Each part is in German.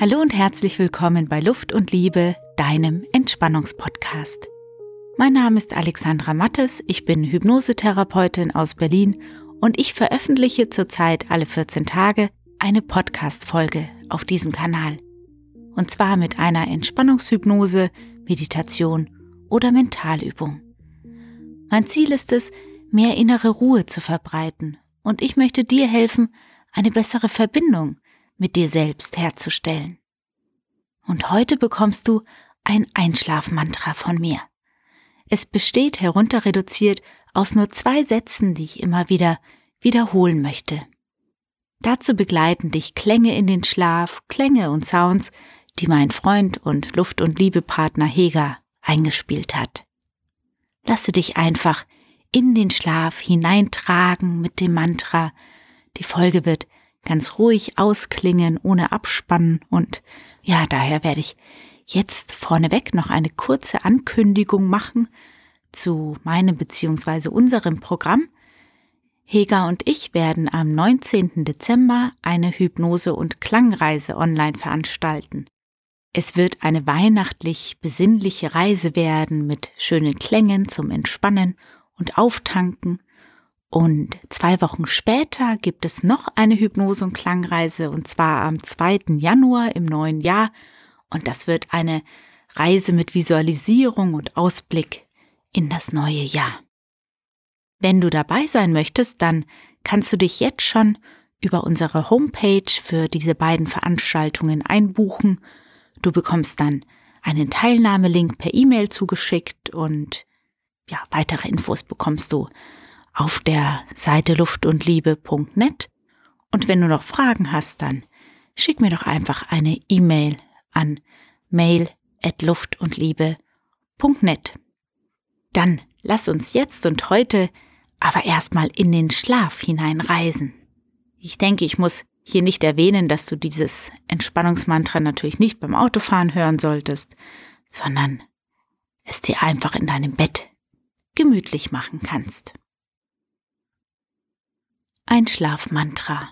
Hallo und herzlich willkommen bei Luft und Liebe, deinem Entspannungspodcast. Mein Name ist Alexandra Mattes, ich bin Hypnosetherapeutin aus Berlin und ich veröffentliche zurzeit alle 14 Tage eine Podcast-Folge auf diesem Kanal. Und zwar mit einer Entspannungshypnose, Meditation oder Mentalübung. Mein Ziel ist es, mehr innere Ruhe zu verbreiten und ich möchte dir helfen, eine bessere Verbindung mit dir selbst herzustellen. Und heute bekommst du ein Einschlafmantra von mir. Es besteht herunterreduziert aus nur zwei Sätzen, die ich immer wieder wiederholen möchte. Dazu begleiten dich Klänge in den Schlaf, Klänge und Sounds, die mein Freund und Luft- und Liebepartner Heger eingespielt hat. Lasse dich einfach in den Schlaf hineintragen mit dem Mantra. Die Folge wird ganz ruhig ausklingen, ohne Abspannen und ja, daher werde ich jetzt vorneweg noch eine kurze Ankündigung machen zu meinem bzw. unserem Programm. Hega und ich werden am 19. Dezember eine Hypnose- und Klangreise online veranstalten. Es wird eine weihnachtlich besinnliche Reise werden mit schönen Klängen zum Entspannen und Auftanken. Und zwei Wochen später gibt es noch eine Hypnose- und Klangreise und zwar am 2. Januar im neuen Jahr. Und das wird eine Reise mit Visualisierung und Ausblick in das neue Jahr. Wenn du dabei sein möchtest, dann kannst du dich jetzt schon über unsere Homepage für diese beiden Veranstaltungen einbuchen. Du bekommst dann einen Teilnahmelink per E-Mail zugeschickt und ja, weitere Infos bekommst du auf der Seite luftundliebe.net. Und wenn du noch Fragen hast, dann schick mir doch einfach eine E-Mail an mail@luftundliebe.net. Dann lass uns jetzt und heute aber erstmal in den Schlaf hineinreisen. Ich denke, ich muss hier nicht erwähnen, dass du dieses Entspannungsmantra natürlich nicht beim Autofahren hören solltest, sondern es dir einfach in deinem Bett gemütlich machen kannst. Ein Schlafmantra.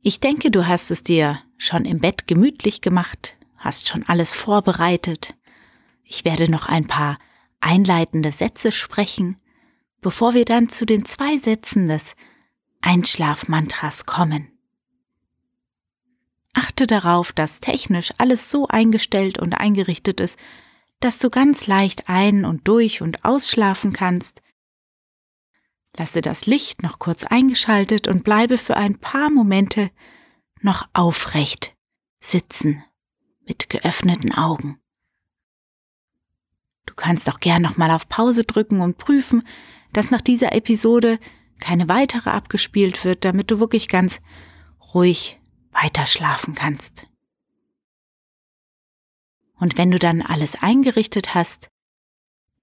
Ich denke, du hast es dir schon im Bett gemütlich gemacht, hast schon alles vorbereitet. Ich werde noch ein paar einleitende Sätze sprechen, bevor wir dann zu den zwei Sätzen des Einschlafmantras kommen. Achte darauf, dass technisch alles so eingestellt und eingerichtet ist, dass du ganz leicht ein- und durch- und ausschlafen kannst. Lasse das Licht noch kurz eingeschaltet und bleibe für ein paar Momente noch aufrecht sitzen mit geöffneten Augen. Du kannst auch gern noch mal auf Pause drücken und prüfen, dass nach dieser Episode keine weitere abgespielt wird, damit du wirklich ganz ruhig weiter schlafen kannst. Und wenn du dann alles eingerichtet hast,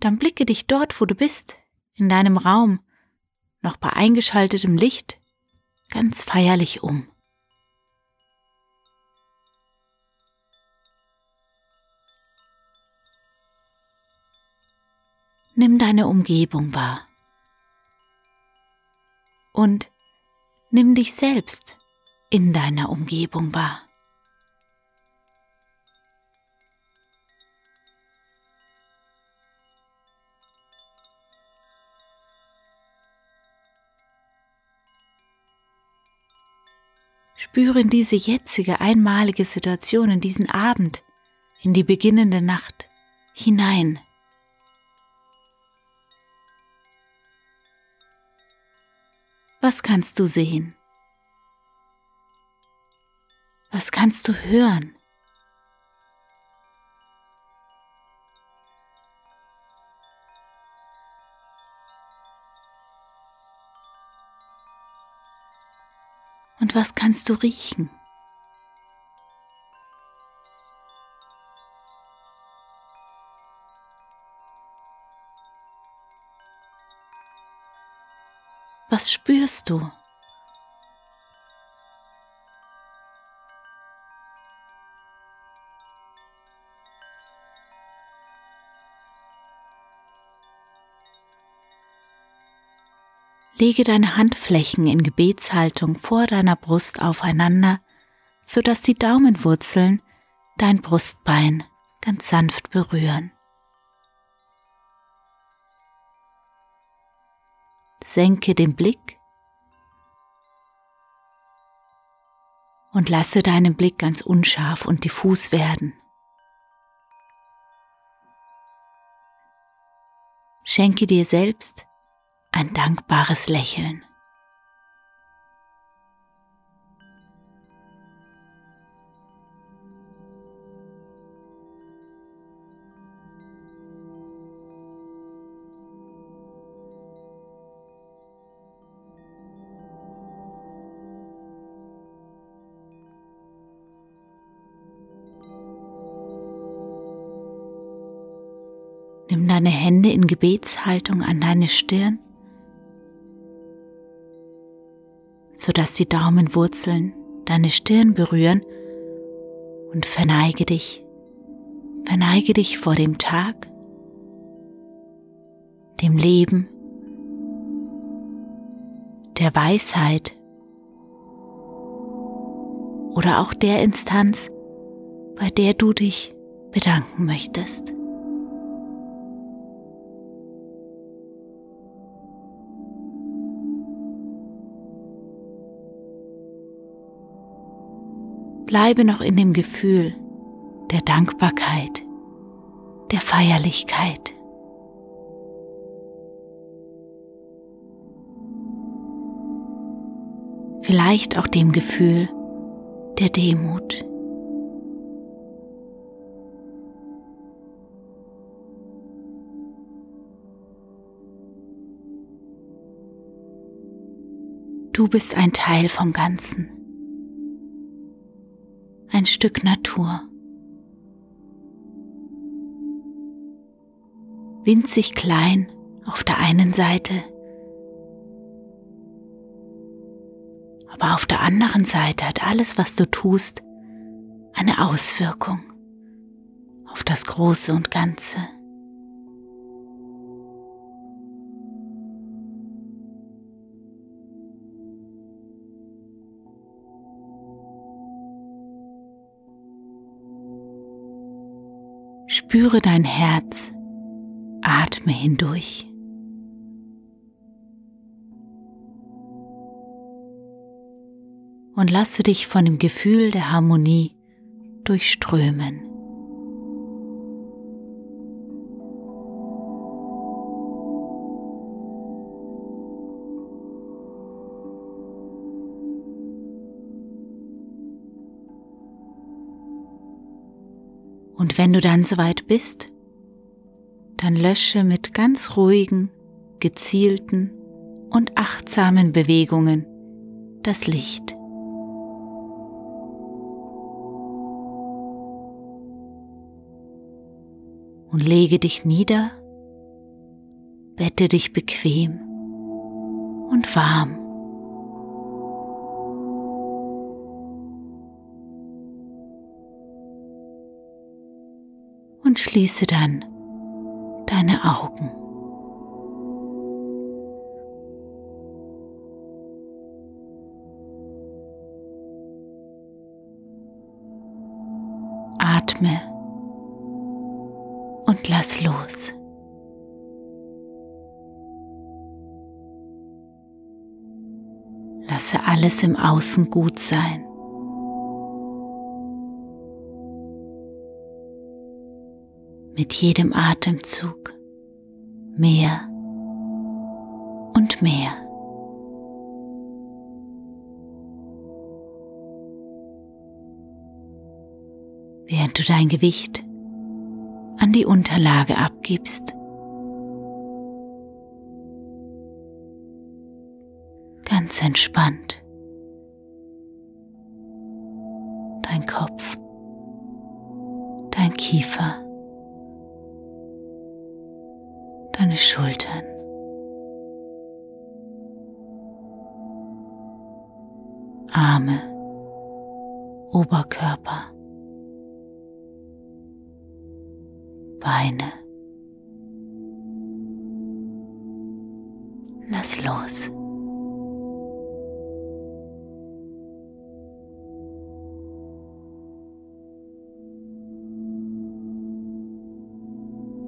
dann blicke dich dort, wo du bist, in deinem Raum, noch bei eingeschaltetem Licht, ganz feierlich um. Nimm deine Umgebung wahr. Und nimm dich selbst in deiner Umgebung wahr. Spüre diese jetzige einmalige Situation, in diesen Abend, in die beginnende Nacht hinein. Was kannst du sehen? Was kannst du hören? Und was kannst du riechen? Was spürst du? Lege deine Handflächen in Gebetshaltung vor deiner Brust aufeinander, sodass die Daumenwurzeln dein Brustbein ganz sanft berühren. Senke den Blick und lasse deinen Blick ganz unscharf und diffus werden. Schenke dir selbst ein dankbares Lächeln. Nimm deine Hände in Gebetshaltung an deine Stirn, sodass die Daumenwurzeln deine Stirn berühren und verneige dich, verneige dich vor dem Tag, dem Leben, der Weisheit oder auch der Instanz, bei der du dich bedanken möchtest. Bleibe noch in dem Gefühl der Dankbarkeit, der Feierlichkeit. Vielleicht auch dem Gefühl der Demut. Du bist ein Teil vom Ganzen ein Stück Natur. Winzig klein auf der einen Seite, aber auf der anderen Seite hat alles, was du tust, eine Auswirkung auf das Große und Ganze. Spüre dein Herz, atme hindurch. Und lasse dich von dem Gefühl der Harmonie durchströmen. Wenn du dann soweit bist, dann lösche mit ganz ruhigen, gezielten und achtsamen Bewegungen das Licht. Und lege dich nieder, bette dich bequem und warm. Und schließe dann deine Augen. Atme und lass los. Lasse alles im Außen gut sein. Mit jedem Atemzug mehr und mehr. Während du dein Gewicht an die Unterlage abgibst, ganz entspannt. Dein Kopf, dein Kiefer. Deine Schultern. Arme, Oberkörper, Beine. Lass los.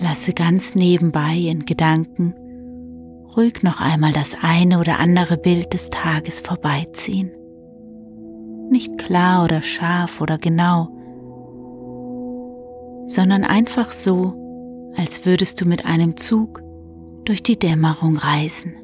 Lasse ganz nebenbei in Gedanken ruhig noch einmal das eine oder andere Bild des Tages vorbeiziehen. Nicht klar oder scharf oder genau, sondern einfach so, als würdest du mit einem Zug durch die Dämmerung reisen.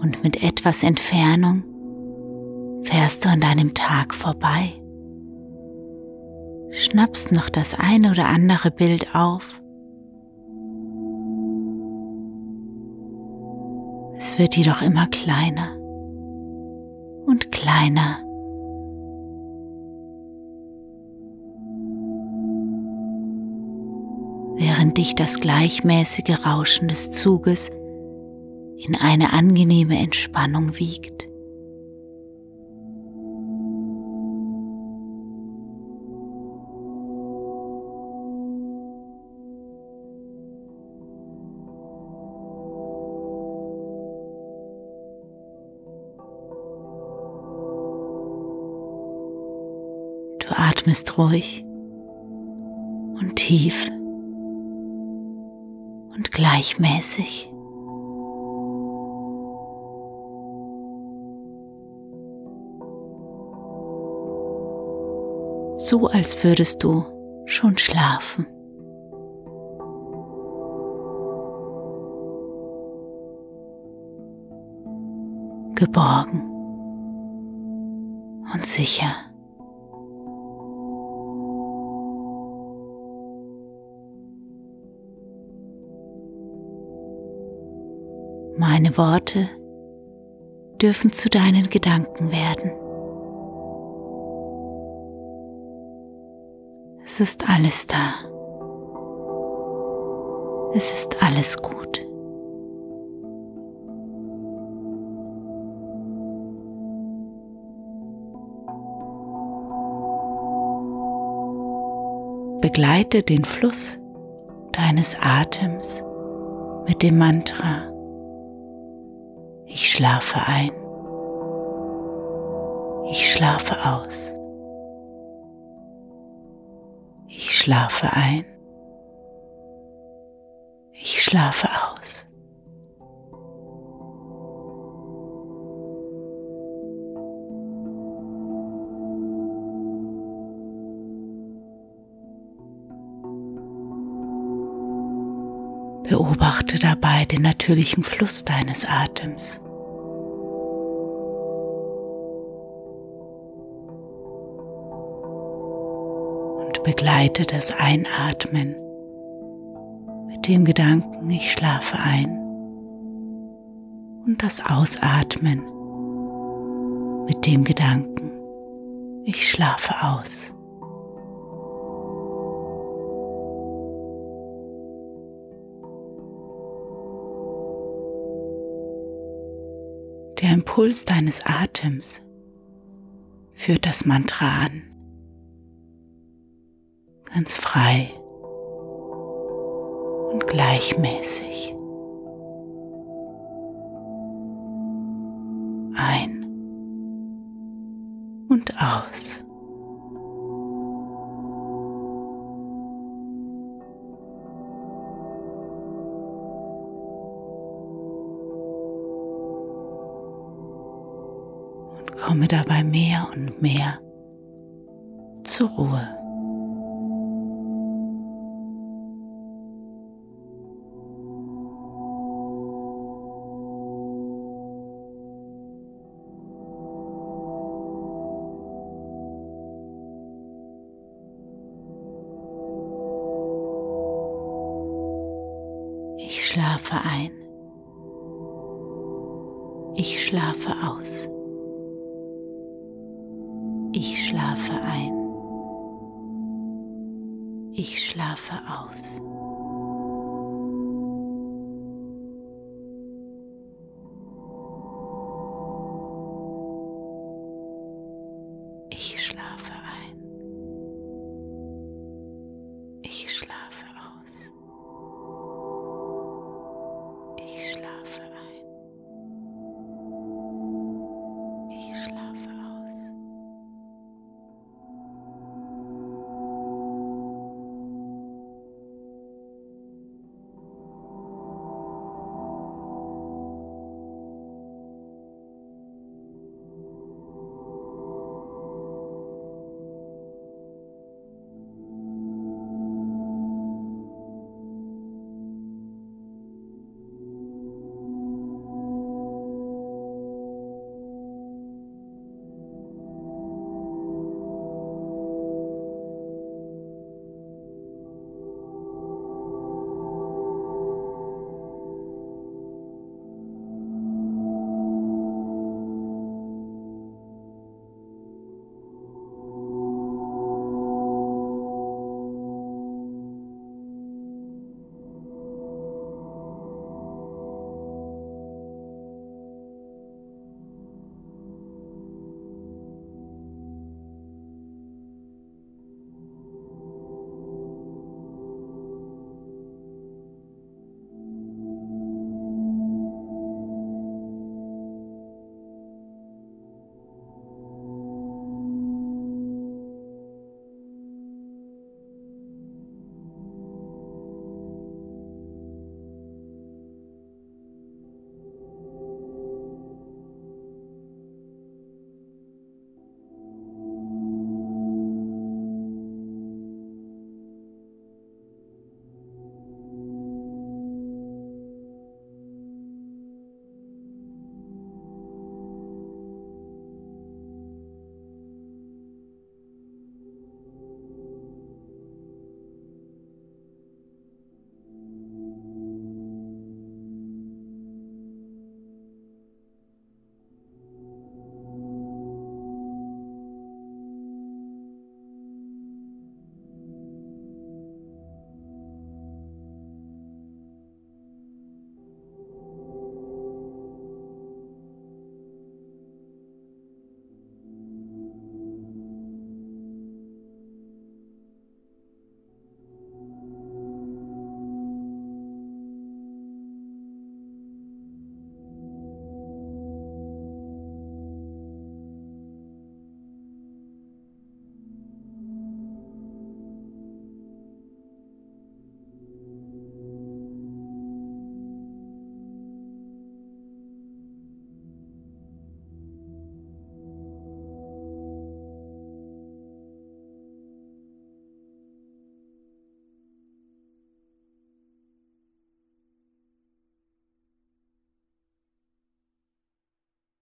Und mit etwas Entfernung fährst du an deinem Tag vorbei. Schnappst noch das eine oder andere Bild auf. Es wird jedoch immer kleiner und kleiner. Während dich das gleichmäßige Rauschen des Zuges in eine angenehme Entspannung wiegt. Atmest ruhig und tief und gleichmäßig. So als würdest du schon schlafen. Geborgen und sicher. Meine Worte dürfen zu deinen Gedanken werden. Es ist alles da. Es ist alles gut. Begleite den Fluss deines Atems mit dem Mantra ich schlafe ein. Ich schlafe aus. Ich schlafe ein. Ich schlafe aus. Beobachte dabei den natürlichen Fluss deines Atems. Und begleite das Einatmen mit dem Gedanken, ich schlafe ein. Und das Ausatmen mit dem Gedanken, ich schlafe aus. Der Impuls deines Atems führt das Mantra an. Ganz frei und gleichmäßig. Ein und aus. Komme dabei mehr und mehr zur Ruhe. Ich schlafe ein. Ich schlafe Ich schlafe aus.